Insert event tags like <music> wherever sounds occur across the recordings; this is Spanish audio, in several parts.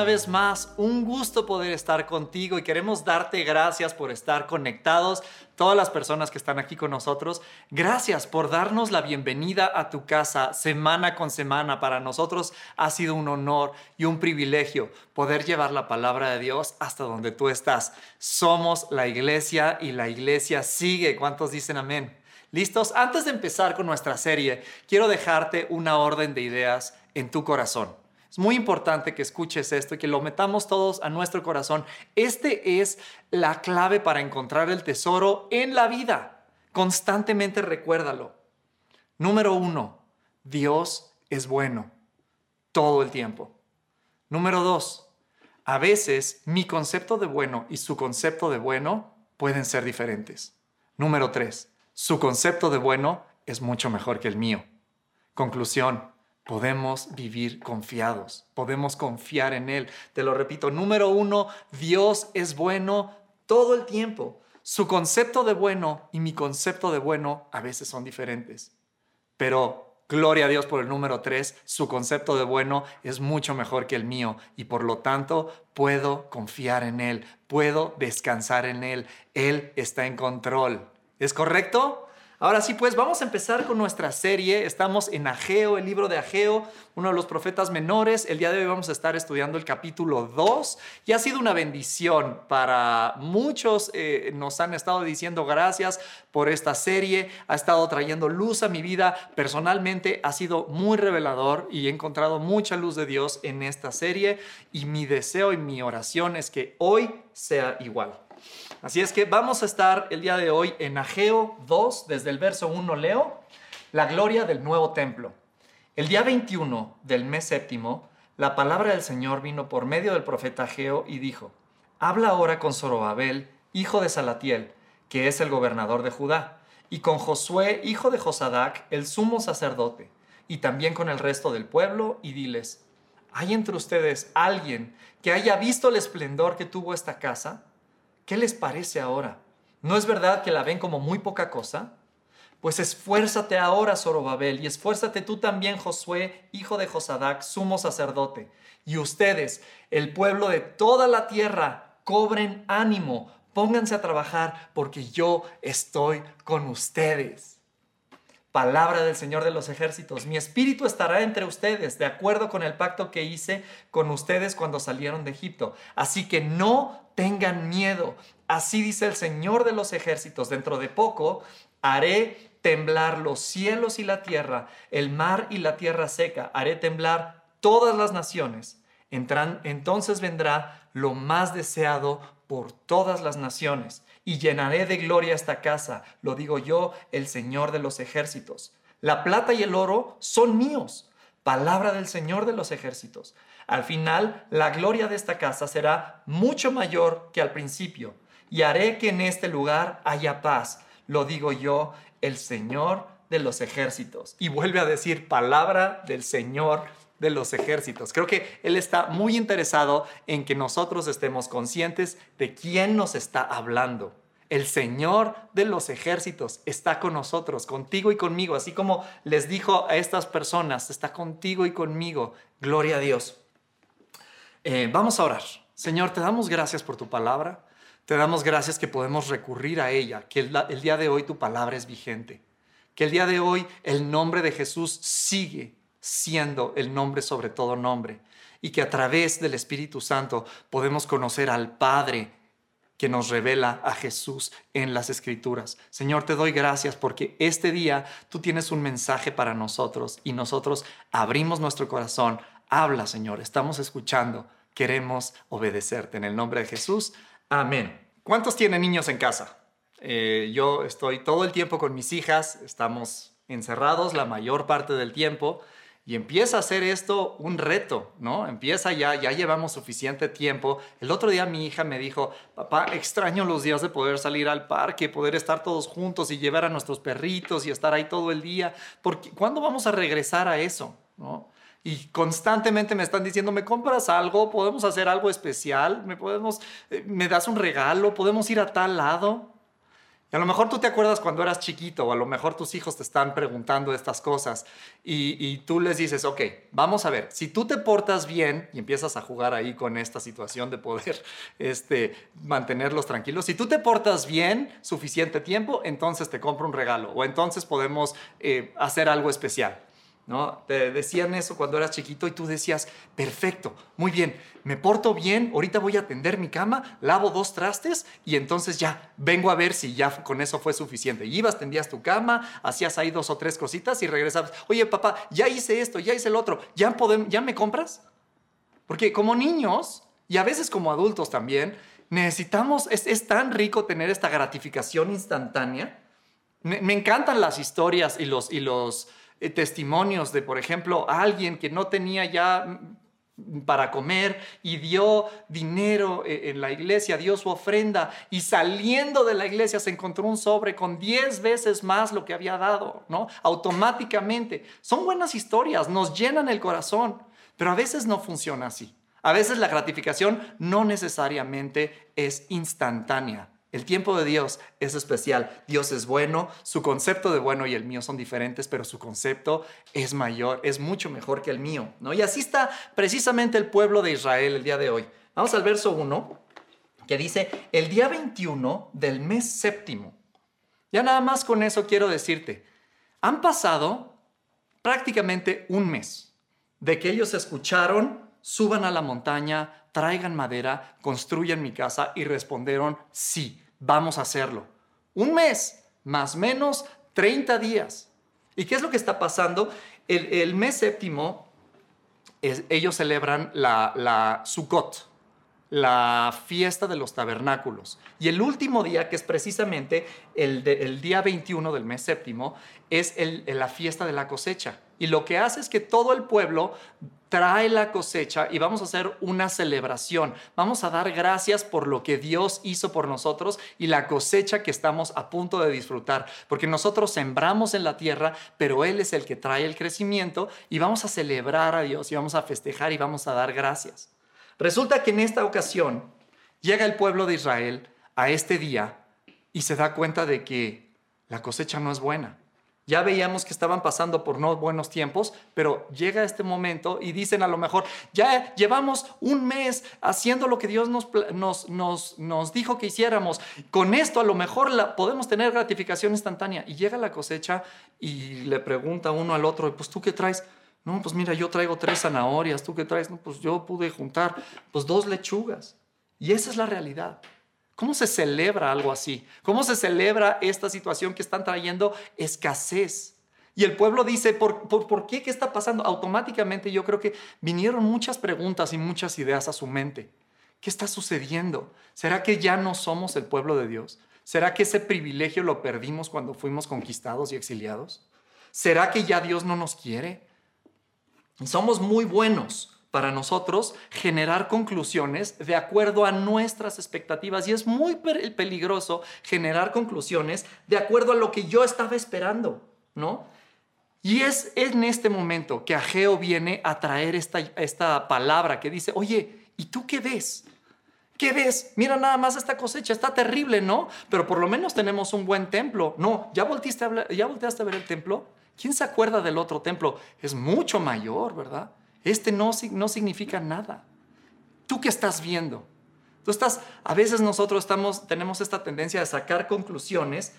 Una vez más, un gusto poder estar contigo y queremos darte gracias por estar conectados, todas las personas que están aquí con nosotros. Gracias por darnos la bienvenida a tu casa semana con semana. Para nosotros ha sido un honor y un privilegio poder llevar la palabra de Dios hasta donde tú estás. Somos la iglesia y la iglesia sigue. ¿Cuántos dicen amén? ¿Listos? Antes de empezar con nuestra serie, quiero dejarte una orden de ideas en tu corazón. Es muy importante que escuches esto y que lo metamos todos a nuestro corazón. Este es la clave para encontrar el tesoro en la vida. Constantemente recuérdalo. Número uno, Dios es bueno todo el tiempo. Número dos, a veces mi concepto de bueno y su concepto de bueno pueden ser diferentes. Número tres, su concepto de bueno es mucho mejor que el mío. Conclusión, podemos vivir confiados, podemos confiar en Él. Te lo repito, número uno, Dios es bueno todo el tiempo. Su concepto de bueno y mi concepto de bueno a veces son diferentes, pero gloria a Dios por el número tres, su concepto de bueno es mucho mejor que el mío y por lo tanto puedo confiar en Él, puedo descansar en Él, Él está en control. ¿Es correcto? Ahora sí, pues vamos a empezar con nuestra serie. Estamos en Ageo, el libro de Ageo, uno de los profetas menores. El día de hoy vamos a estar estudiando el capítulo 2 y ha sido una bendición para muchos. Eh, nos han estado diciendo gracias por esta serie. Ha estado trayendo luz a mi vida. Personalmente ha sido muy revelador y he encontrado mucha luz de Dios en esta serie y mi deseo y mi oración es que hoy sea igual. Así es que vamos a estar el día de hoy en Ageo 2, desde el verso 1 leo, la gloria del nuevo templo. El día 21 del mes séptimo, la palabra del Señor vino por medio del profeta Ageo y dijo, habla ahora con Zorobabel, hijo de Salatiel, que es el gobernador de Judá, y con Josué, hijo de Josadac, el sumo sacerdote, y también con el resto del pueblo, y diles, ¿hay entre ustedes alguien que haya visto el esplendor que tuvo esta casa? ¿Qué les parece ahora? ¿No es verdad que la ven como muy poca cosa? Pues esfuérzate ahora, Zorobabel, y esfuérzate tú también, Josué, hijo de Josadac, sumo sacerdote. Y ustedes, el pueblo de toda la tierra, cobren ánimo, pónganse a trabajar, porque yo estoy con ustedes. Palabra del Señor de los ejércitos, mi espíritu estará entre ustedes, de acuerdo con el pacto que hice con ustedes cuando salieron de Egipto. Así que no tengan miedo. Así dice el Señor de los ejércitos. Dentro de poco haré temblar los cielos y la tierra, el mar y la tierra seca. Haré temblar todas las naciones. entonces vendrá lo más deseado por todas las naciones y llenaré de gloria esta casa, lo digo yo, el Señor de los ejércitos. La plata y el oro son míos, palabra del Señor de los ejércitos. Al final, la gloria de esta casa será mucho mayor que al principio, y haré que en este lugar haya paz, lo digo yo, el Señor de los ejércitos. Y vuelve a decir palabra del Señor de los ejércitos. Creo que Él está muy interesado en que nosotros estemos conscientes de quién nos está hablando. El Señor de los ejércitos está con nosotros, contigo y conmigo, así como les dijo a estas personas, está contigo y conmigo. Gloria a Dios. Eh, vamos a orar. Señor, te damos gracias por tu palabra. Te damos gracias que podemos recurrir a ella, que el día de hoy tu palabra es vigente, que el día de hoy el nombre de Jesús sigue siendo el nombre sobre todo nombre y que a través del Espíritu Santo podemos conocer al Padre que nos revela a Jesús en las Escrituras. Señor, te doy gracias porque este día tú tienes un mensaje para nosotros y nosotros abrimos nuestro corazón. Habla, Señor, estamos escuchando, queremos obedecerte. En el nombre de Jesús, amén. ¿Cuántos tienen niños en casa? Eh, yo estoy todo el tiempo con mis hijas, estamos encerrados la mayor parte del tiempo y empieza a hacer esto un reto, ¿no? Empieza ya, ya llevamos suficiente tiempo. El otro día mi hija me dijo, papá, extraño los días de poder salir al parque, poder estar todos juntos y llevar a nuestros perritos y estar ahí todo el día. Porque, ¿Cuándo vamos a regresar a eso, ¿no? Y constantemente me están diciendo, ¿me compras algo? ¿Podemos hacer algo especial? ¿Me, podemos, eh, ¿Me das un regalo? ¿Podemos ir a tal lado? Y a lo mejor tú te acuerdas cuando eras chiquito o a lo mejor tus hijos te están preguntando estas cosas y, tú les dices, ok, vamos a ver, si tú te portas bien y empiezas a jugar ahí con esta situación de poder <laughs> este, mantenerlos tranquilos, si tú te portas bien suficiente tiempo, entonces te compro un regalo o entonces podemos eh, hacer algo especial. ¿No? Te decían eso cuando eras chiquito y tú decías, perfecto, muy bien, me porto bien, ahorita voy a atender mi cama, lavo dos trastes y entonces ya vengo a ver si ya con eso fue suficiente. Y ibas, tendías tu cama, hacías ahí dos o tres cositas y regresabas, oye papá, ya hice esto, ya hice el otro, ¿ya, podemos, ¿ya me compras? Porque como niños y a veces como adultos también, necesitamos, es, tan rico tener esta gratificación instantánea. Me, encantan las historias. Y los eh, testimonios de, por ejemplo, alguien que no tenía ya mm, para comer y dio dinero eh, en la iglesia, dio su ofrenda y saliendo de la iglesia se encontró un sobre con 10 veces más lo que había dado, ¿no? Automáticamente. Son buenas historias, nos llenan el corazón, pero a veces no funciona así. A veces la gratificación no necesariamente es instantánea. El tiempo de Dios es especial. Dios es bueno, su concepto de bueno y el mío son diferentes, pero su concepto es mayor, es mucho mejor que el mío, ¿no? Y así está precisamente el pueblo de Israel el día de hoy. Vamos al verso 1, que dice, el día 21 del mes séptimo. Ya nada más con eso quiero decirte, han pasado prácticamente un mes de que ellos escucharon, suban a la montaña, traigan madera, construyan mi casa y respondieron, sí, vamos a hacerlo. Un mes, más o menos 30 días. ¿Y qué es lo que está pasando? El, mes séptimo, ellos celebran la, la Sukkot, la fiesta de los tabernáculos. Y el último día, que es precisamente el, día 21 del mes séptimo, es la fiesta de la cosecha. Y lo que hace es que todo el pueblo trae la cosecha y vamos a hacer una celebración. Vamos a dar gracias por lo que Dios hizo por nosotros y la cosecha que estamos a punto de disfrutar. Porque nosotros sembramos en la tierra, pero Él es el que trae el crecimiento y vamos a celebrar a Dios y vamos a festejar y vamos a dar gracias. Resulta que en esta ocasión llega el pueblo de Israel a este día y se da cuenta de que la cosecha no es buena. Ya veíamos que estaban pasando por no buenos tiempos, pero llega este momento y dicen a lo mejor, ya llevamos un mes haciendo lo que Dios nos, nos, nos, dijo que hiciéramos. Con esto a lo mejor la, podemos tener gratificación instantánea. Y llega la cosecha y le pregunta uno al otro, pues tú qué traes? No, pues mira, yo traigo tres zanahorias, ¿tú qué traes? No, pues yo pude juntar pues dos lechugas. Y esa es la realidad. ¿Cómo se celebra algo así? ¿Cómo se celebra esta situación que están trayendo escasez? Y el pueblo dice, ¿por, por, qué? ¿Qué está pasando? Automáticamente yo creo que vinieron muchas preguntas y muchas ideas a su mente. ¿Qué está sucediendo? ¿Será que ya no somos el pueblo de Dios? ¿Será que ese privilegio lo perdimos cuando fuimos conquistados y exiliados? ¿Será que ya Dios no nos quiere? Somos muy buenos para nosotros generar conclusiones de acuerdo a nuestras expectativas y es muy peligroso generar conclusiones de acuerdo a lo que yo estaba esperando, ¿no? Y es en este momento que Ageo viene a traer esta, esta palabra que dice, oye, ¿y tú qué ves? ¿Qué ves? Mira nada más esta cosecha, está terrible, ¿no? Pero por lo menos tenemos un buen templo. No, ¿ya volteaste a, ¿ya volteaste a ver el templo? ¿Quién se acuerda del otro templo? Es mucho mayor, ¿verdad? Este no, no significa nada. ¿Tú qué estás viendo? Tú estás, a veces nosotros estamos, tenemos esta tendencia de sacar conclusiones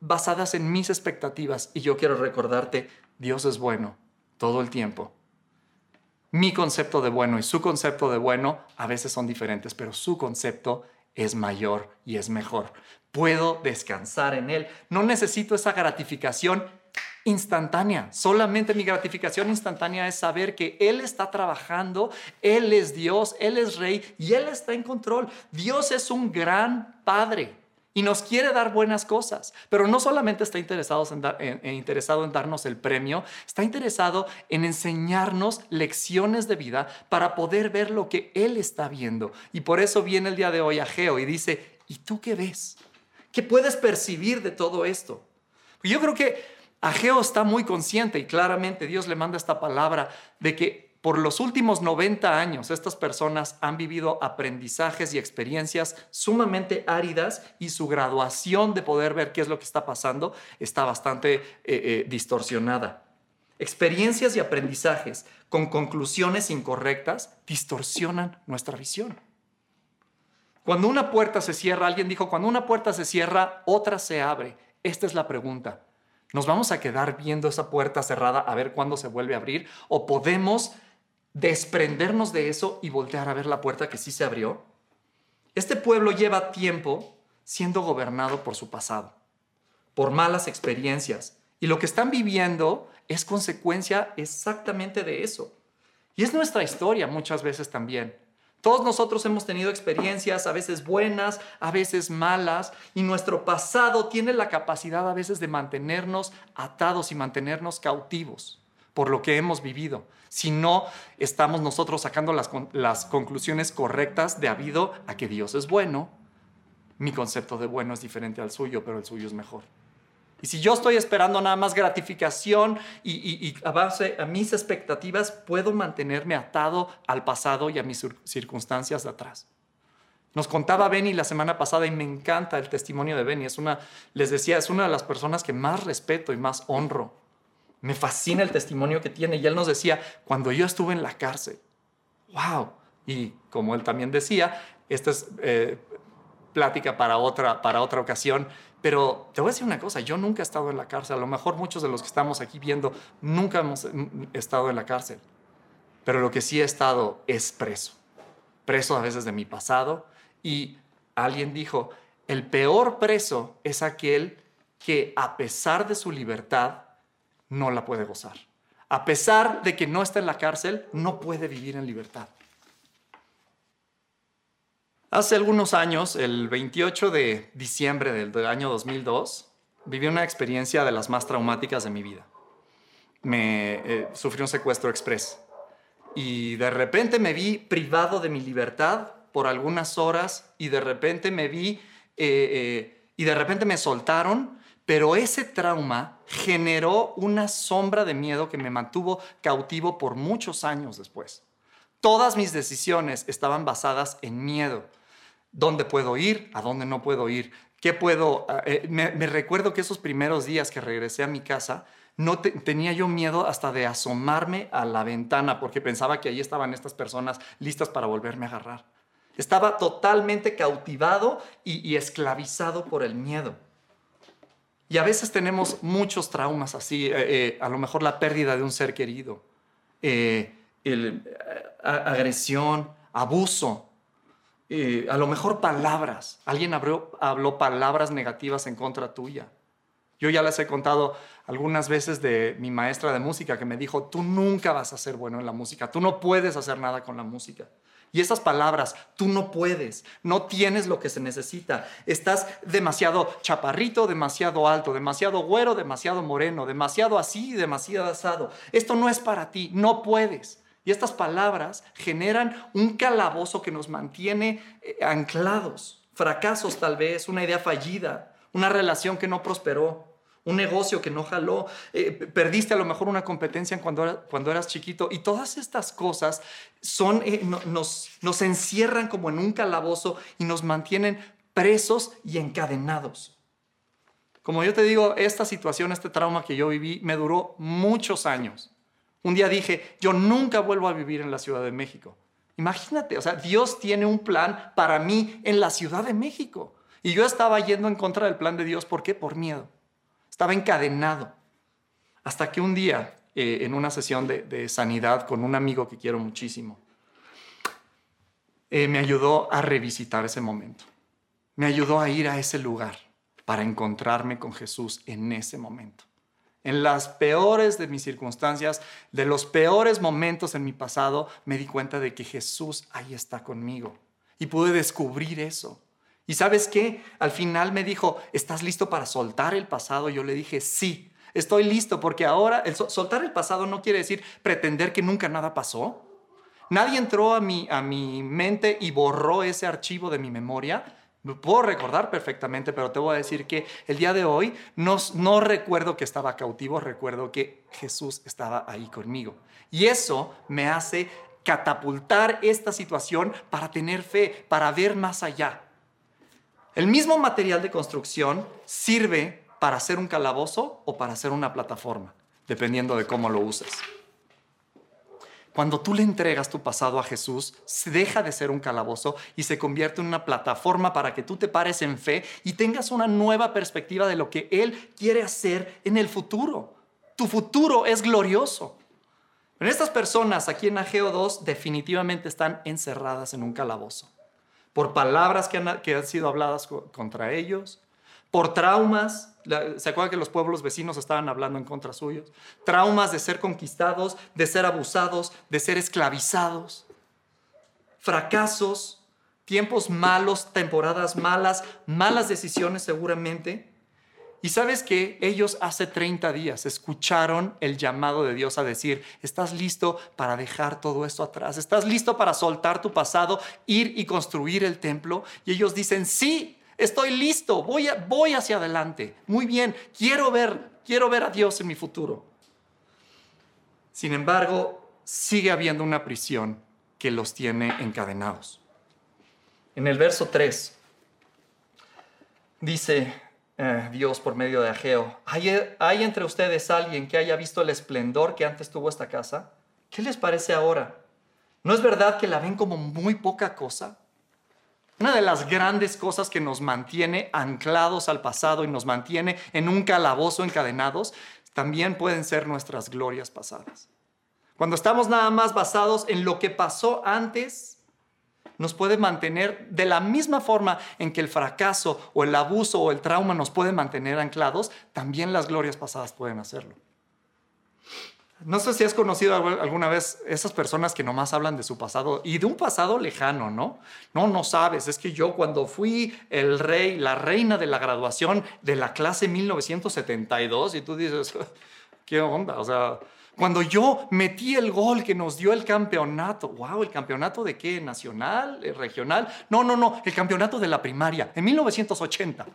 basadas en mis expectativas y yo quiero recordarte, Dios es bueno todo el tiempo. Mi concepto de bueno y su concepto de bueno a veces son diferentes, pero su concepto es mayor y es mejor. Puedo descansar en Él. No necesito esa gratificación instantánea. Solamente mi gratificación instantánea es saber que Él está trabajando, Él es Dios, Él es Rey y Él está en control. Dios es un gran Padre. y nos quiere dar buenas cosas, pero no solamente está interesado en, interesado en darnos el premio, está interesado en enseñarnos lecciones de vida para poder ver lo que Él está viendo. Y por eso viene el día de hoy a Geo y dice, ¿y tú qué ves? ¿Qué puedes percibir de todo esto? Yo creo que Ageo está muy consciente y claramente Dios le manda esta palabra de que por los últimos 90 años, estas personas han vivido aprendizajes y experiencias sumamente áridas y su graduación de poder ver qué es lo que está pasando está bastante eh, eh, distorsionada. Experiencias y aprendizajes con conclusiones incorrectas distorsionan nuestra visión. Cuando una puerta se cierra, alguien dijo, cuando una puerta se cierra, otra se abre. Esta es la pregunta. ¿Nos vamos a quedar viendo esa puerta cerrada a ver cuándo se vuelve a abrir? ¿O podemos desprendernos de eso y voltear a ver la puerta que sí se abrió? Este pueblo lleva tiempo siendo gobernado por su pasado, por malas experiencias, y lo que están viviendo es consecuencia exactamente de eso. Y es nuestra historia muchas veces también. Todos nosotros hemos tenido experiencias, a veces buenas, a veces malas, y nuestro pasado tiene la capacidad a veces de mantenernos atados y mantenernos cautivos por lo que hemos vivido si no estamos nosotros sacando las, conclusiones correctas de habido a que Dios es bueno. Mi concepto de bueno es diferente al suyo, pero el suyo es mejor. Y si yo estoy esperando nada más gratificación y, a base a mis expectativas, puedo mantenerme atado al pasado y a mis circunstancias de atrás. Nos contaba Benny la semana pasada y me encanta el testimonio de Benny. Es una, les decía, es una de las personas que más respeto y más honro me fascina el testimonio que tiene. Y él nos decía, cuando yo estuve en la cárcel, wow. Y como él también decía, esta es eh, plática para otra, para otra ocasión. Pero te voy a decir una cosa, yo nunca he estado en la cárcel. A lo mejor muchos de los que estamos aquí viendo nunca hemos mm, estado en la cárcel. Pero lo que sí he estado es preso. Preso a veces de mi pasado. Y alguien dijo, el peor preso es aquel que a pesar de su libertad no la puede gozar. A pesar de que no está en la cárcel, no puede vivir en libertad. Hace algunos años, el 28 de diciembre del, año 2002, viví una experiencia de las más traumáticas de mi vida. Me eh, sufrí un secuestro express y de repente me vi privado de mi libertad por algunas horas y de repente me vi eh, eh, y de repente me soltaron pero ese trauma generó una sombra de miedo que me mantuvo cautivo por muchos años después. Todas mis decisiones estaban basadas en miedo. ¿Dónde puedo ir? ¿A dónde no puedo ir? ¿Qué puedo? Ah, eh, me, recuerdo que esos primeros días que regresé a mi casa, no tenía yo miedo hasta de asomarme a la ventana porque pensaba que ahí estaban estas personas listas para volverme a agarrar. Estaba totalmente cautivado y esclavizado por el miedo. Y a veces tenemos muchos traumas así, eh, eh, a lo mejor la pérdida de un ser querido, eh, agresión, abuso, a lo mejor palabras. Alguien habló palabras negativas en contra tuya. Yo ya les he contado algunas veces de mi maestra de música que me dijo, tú nunca vas a ser bueno en la música, tú no puedes hacer nada con la música. Y esas palabras, tú no puedes, no tienes lo que se necesita. Estás demasiado chaparrito, demasiado alto, demasiado güero, demasiado moreno, demasiado así, demasiado asado. Esto no es para ti, no puedes. Y estas palabras generan un calabozo que nos mantiene eh, anclados. Fracasos tal vez, una idea fallida, una relación que no prosperó, un negocio que no jaló, eh, perdiste a lo mejor una competencia cuando, cuando eras chiquito y todas estas cosas son, eh, nos, nos encierran como en un calabozo y nos mantienen presos y encadenados. Como yo te digo, esta situación, este trauma que yo viví me duró muchos años. Un día dije, yo nunca vuelvo a vivir en la Ciudad de México. Imagínate, o sea, Dios tiene un plan para mí en la Ciudad de México. Y yo estaba yendo en contra del plan de Dios. ¿Por qué? Por miedo. Estaba encadenado. Hasta que un día, eh, en una sesión de, sanidad con un amigo que quiero muchísimo, eh, me ayudó a revisitar ese momento. Me ayudó a ir a ese lugar para encontrarme con Jesús en ese momento. En las peores de mis circunstancias, de los peores momentos en mi pasado, me di cuenta de que Jesús ahí está conmigo. Y pude descubrir eso. Y sabes qué? Al final me dijo, ¿estás listo para soltar el pasado? Yo le dije, sí, estoy listo porque ahora el soltar el pasado no quiere decir pretender que nunca nada pasó. Nadie entró a mi, a mi mente y borró ese archivo de mi memoria. Lo puedo recordar perfectamente, pero te voy a decir que el día de hoy no, no recuerdo que estaba cautivo, recuerdo que Jesús estaba ahí conmigo. Y eso me hace catapultar esta situación para tener fe, para ver más allá. El mismo material de construcción sirve para hacer un calabozo o para hacer una plataforma, dependiendo de cómo lo uses. Cuando tú le entregas tu pasado a Jesús, se deja de ser un calabozo y se convierte en una plataforma para que tú te pares en fe y tengas una nueva perspectiva de lo que Él quiere hacer en el futuro. Tu futuro es glorioso. Pero estas personas aquí en Ageo 2 definitivamente están encerradas en un calabozo por palabras que han, sido habladas contra ellos, por traumas. ¿Se acuerda que los pueblos vecinos estaban hablando en contra suyos? Traumas de ser conquistados, de ser abusados, de ser esclavizados. Fracasos, tiempos malos, temporadas malas, malas decisiones seguramente. Y sabes que ellos hace 30 días escucharon el llamado de Dios a decir, estás listo para dejar todo esto atrás, estás listo para soltar tu pasado, ir y construir el templo. Y ellos dicen, sí, estoy listo, voy, hacia adelante. Muy bien, quiero ver, quiero ver a Dios en mi futuro. Sin embargo, sigue habiendo una prisión que los tiene encadenados. En el verso 3 dice, eh, Dios por medio de Ageo. ¿Hay, ¿Hay entre ustedes alguien que haya visto el esplendor que antes tuvo esta casa? ¿Qué les parece ahora? ¿No es verdad que la ven como muy poca cosa? Una de las grandes cosas que nos mantiene anclados al pasado y nos mantiene en un calabozo encadenados, también pueden ser nuestras glorias pasadas. Cuando estamos nada más basados en lo que pasó antes, nos puede mantener de la misma forma en que el fracaso o el abuso o el trauma nos puede mantener anclados, también las glorias pasadas pueden hacerlo. No sé si has conocido alguna vez esas personas que nomás hablan de su pasado y de un pasado lejano, ¿no? No, no sabes. Es que yo cuando fui el rey, la reina de la graduación de la clase 1972 y tú dices, <laughs> ¿qué onda? O sea, cuando yo metí el gol que nos dio el campeonato, wow, ¿el campeonato de qué? ¿Nacional? Eh, ¿Regional? No, no, no, el campeonato de la primaria, en 1980.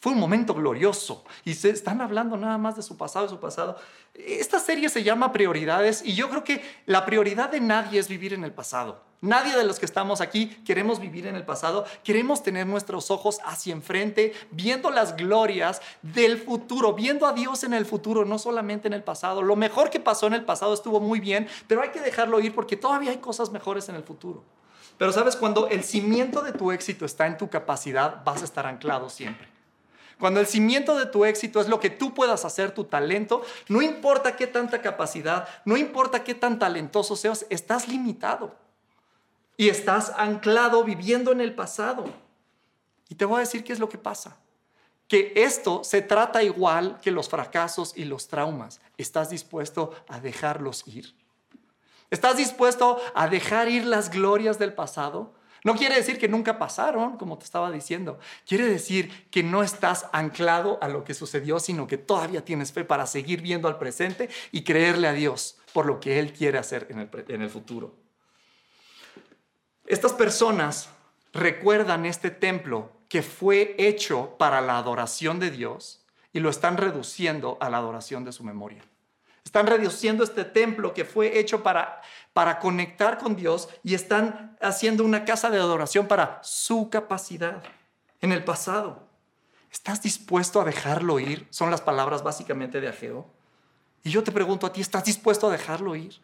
Fue un momento glorioso y se están hablando nada más de su pasado, de su pasado. Esta serie se llama Prioridades y yo creo que la prioridad de nadie es vivir en el pasado. Nadie de los que estamos aquí queremos vivir en el pasado, queremos tener nuestros ojos hacia enfrente, viendo las glorias del futuro, viendo a Dios en el futuro, no solamente en el pasado. Lo mejor que pasó en el pasado estuvo muy bien, pero hay que dejarlo ir porque todavía hay cosas mejores en el futuro. Pero sabes, cuando el cimiento de tu éxito está en tu capacidad, vas a estar anclado siempre. Cuando el cimiento de tu éxito es lo que tú puedas hacer, tu talento, no importa qué tanta capacidad, no importa qué tan talentoso seas, estás limitado y estás anclado viviendo en el pasado. Y te voy a decir qué es lo que pasa. Que esto se trata igual que los fracasos y los traumas. ¿Estás dispuesto a dejarlos ir? ¿Estás dispuesto a dejar ir las glorias del pasado? No quiere decir que nunca pasaron, como te estaba diciendo. Quiere decir que no estás anclado a lo que sucedió, sino que todavía tienes fe para seguir viendo al presente y creerle a Dios por lo que Él quiere hacer en el, en el futuro. Estas personas recuerdan este templo que fue hecho para la adoración de Dios y lo están reduciendo a la adoración de su memoria. Están reduciendo este templo que fue hecho para, para conectar con Dios y están haciendo una casa de adoración para su capacidad en el pasado. ¿Estás dispuesto a dejarlo ir? Son las palabras básicamente de Ageo. Y yo te pregunto a ti, ¿estás dispuesto a dejarlo ir?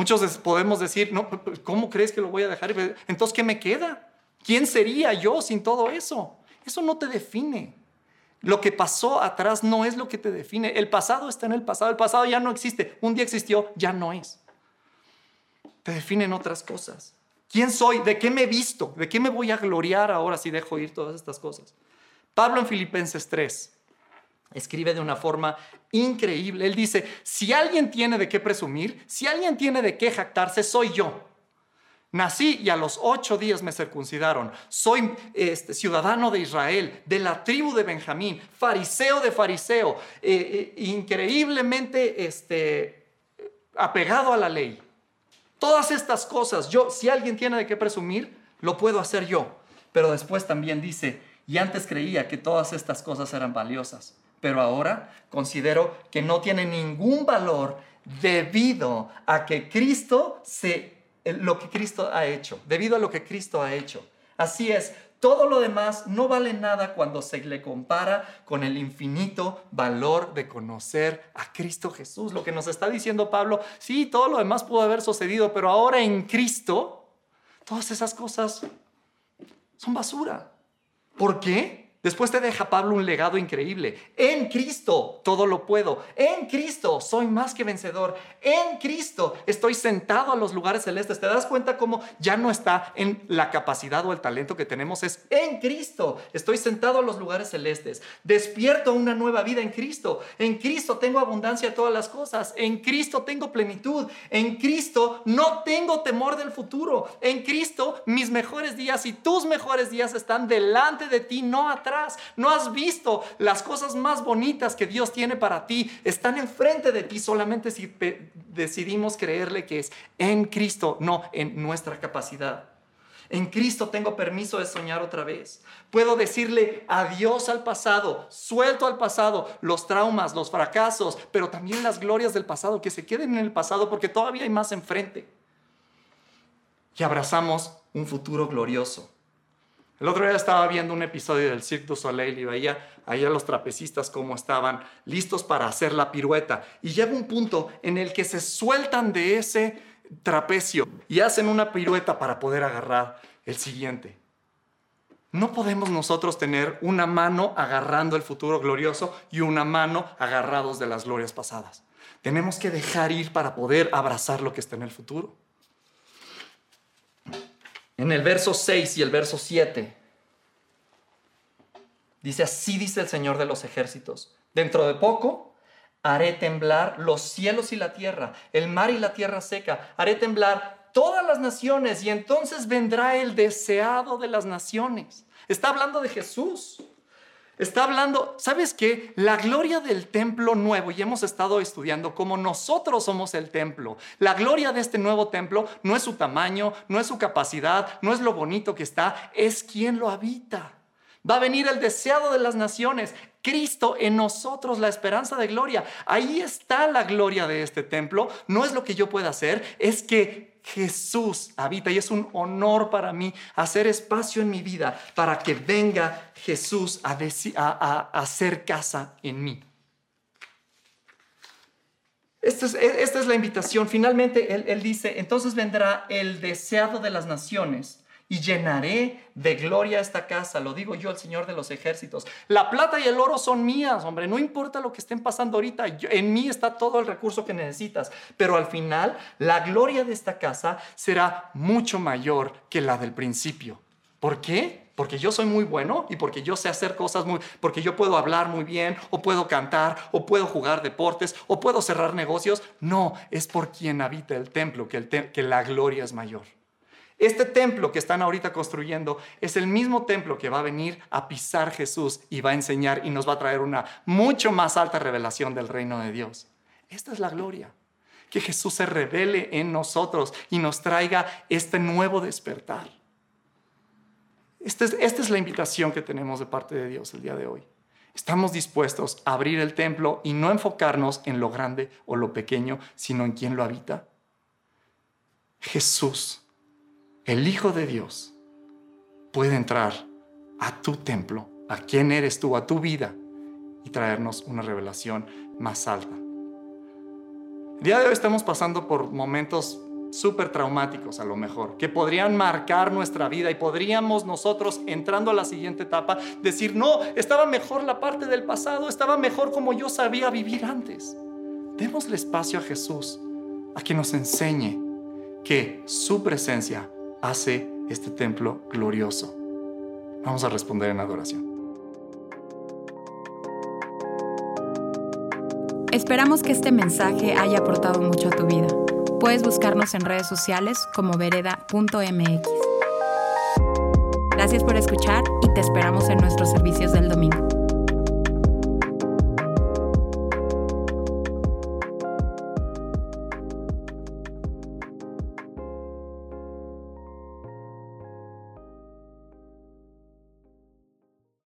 Muchos podemos decir, no, ¿cómo crees que lo voy a dejar? Entonces, ¿qué me queda? ¿Quién sería yo sin todo eso? Eso no te define. Lo que pasó atrás no es lo que te define. El pasado está en el pasado. El pasado ya no existe. Un día existió, ya no es. Te definen otras cosas. ¿Quién soy? ¿De qué me he visto? ¿De qué me voy a gloriar ahora si dejo ir todas estas cosas? Pablo en Filipenses 3 escribe de una forma increíble. Él dice, si alguien tiene de qué presumir, si alguien tiene de qué jactarse, soy yo. Nací y a los ocho días me circuncidaron. Soy este, ciudadano de Israel, de la tribu de Benjamín, fariseo de fariseo, eh, eh, increíblemente este, apegado a la ley. Todas estas cosas, yo, si alguien tiene de qué presumir, lo puedo hacer yo. Pero después también dice, y antes creía que todas estas cosas eran valiosas, pero ahora considero que no tienen ningún valor debido a que Cristo se lo que Cristo ha hecho, debido a lo que Cristo ha hecho. Así es, todo lo demás no vale nada cuando se le compara con el infinito valor de conocer a Cristo Jesús. Lo que nos está diciendo Pablo, sí, todo lo demás pudo haber sucedido, pero ahora en Cristo, todas esas cosas son basura. ¿Por qué? Después te deja Pablo un legado increíble. En Cristo todo lo puedo. En Cristo soy más que vencedor. En Cristo estoy sentado a los lugares celestes. ¿Te das cuenta cómo ya no está en la capacidad o el talento que tenemos? Es en Cristo. Estoy sentado a los lugares celestes. Despierto una nueva vida en Cristo. En Cristo tengo abundancia de todas las cosas. En Cristo tengo plenitud. En Cristo no tengo temor del futuro. En Cristo mis mejores días y tus mejores días están delante de ti, no atrás no has visto las cosas más bonitas que Dios tiene para ti. Están enfrente de ti solamente si decidimos creerle que es en Cristo, no en nuestra capacidad. En Cristo tengo permiso de soñar otra vez. Puedo decirle adiós al pasado, suelto al pasado, los traumas, los fracasos, pero también las glorias del pasado, que se queden en el pasado porque todavía hay más enfrente. Y abrazamos un futuro glorioso. El otro día estaba viendo un episodio del Cirque du Soleil y veía ahí a los trapecistas cómo estaban listos para hacer la pirueta. Y llega un punto en el que se sueltan de ese trapecio y hacen una pirueta para poder agarrar el siguiente. No podemos nosotros tener una mano agarrando el futuro glorioso y una mano agarrados de las glorias pasadas. Tenemos que dejar ir para poder abrazar lo que está en el futuro. En el verso 6 y el verso 7 dice, así dice el Señor de los ejércitos, dentro de poco haré temblar los cielos y la tierra, el mar y la tierra seca, haré temblar todas las naciones y entonces vendrá el deseado de las naciones. Está hablando de Jesús. Está hablando, ¿sabes qué? La gloria del templo nuevo, y hemos estado estudiando cómo nosotros somos el templo. La gloria de este nuevo templo no es su tamaño, no es su capacidad, no es lo bonito que está, es quien lo habita. Va a venir el deseado de las naciones, Cristo en nosotros, la esperanza de gloria. Ahí está la gloria de este templo. No es lo que yo pueda hacer, es que Jesús habita y es un honor para mí hacer espacio en mi vida para que venga Jesús a, hacer casa en mí. Esta es, la invitación. Finalmente él dice, entonces vendrá el deseado de las naciones y llenaré de gloria esta casa. Lo digo yo, el Señor de los ejércitos. La plata y el oro son mías, hombre. No importa lo que estén pasando ahorita. en mí está todo el recurso que necesitas. Pero al final, la gloria de esta casa será mucho mayor que la del principio. ¿Por qué? Porque yo soy muy bueno y porque yo sé hacer cosas muy, porque yo puedo hablar muy bien, o puedo cantar, o puedo jugar deportes, o puedo cerrar negocios. No, es por quien habita el templo que, el que la gloria es mayor. Este templo que están ahorita construyendo es el mismo templo que va a venir a pisar Jesús y va a enseñar y nos va a traer una mucho más alta revelación del reino de Dios. Esta es la gloria. Que Jesús se revele en nosotros y nos traiga este nuevo despertar. Esta es, esta es la invitación que tenemos de parte de Dios el día de hoy. Estamos dispuestos a abrir el templo y no enfocarnos en lo grande o lo pequeño, sino en quién lo habita. Jesús el Hijo de Dios puede entrar a tu templo, a quién eres tú, a tu vida y traernos una revelación más alta. El día de hoy estamos pasando por momentos súper traumáticos a lo mejor, que podrían marcar nuestra vida y podríamos nosotros, entrando a la siguiente etapa, decir, no, estaba mejor la parte del pasado, estaba mejor como yo sabía vivir antes. Démosle espacio a Jesús, a que nos enseñe que su presencia hace este templo glorioso? Vamos a responder en adoración. Esperamos que este mensaje haya aportado mucho a tu vida. Puedes buscarnos en redes sociales como vereda.mx. Gracias por escuchar y te esperamos en nuestros servicios del domingo.